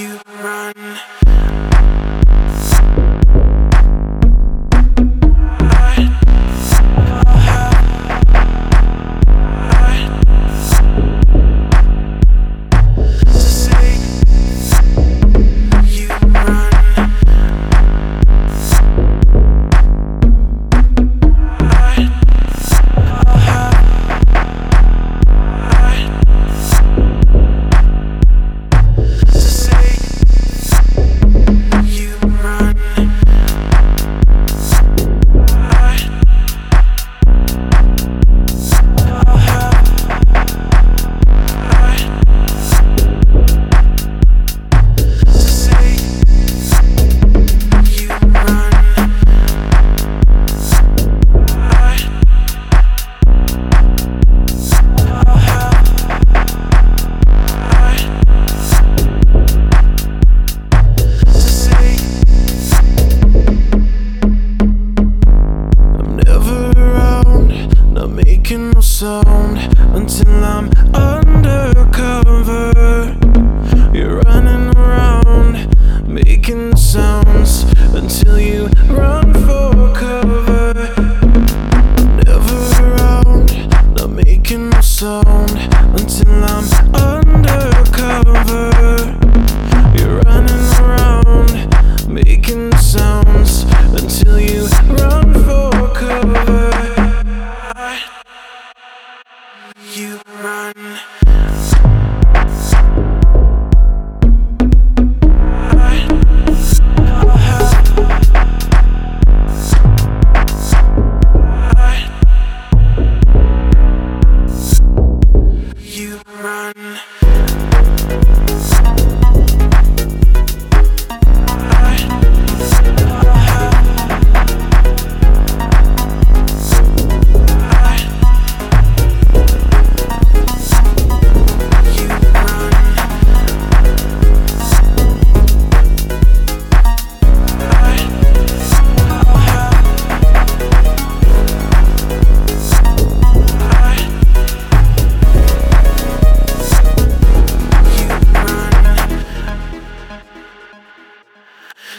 you sound until I'm undercover.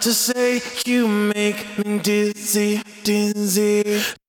to say you make me dizzy, dizzy.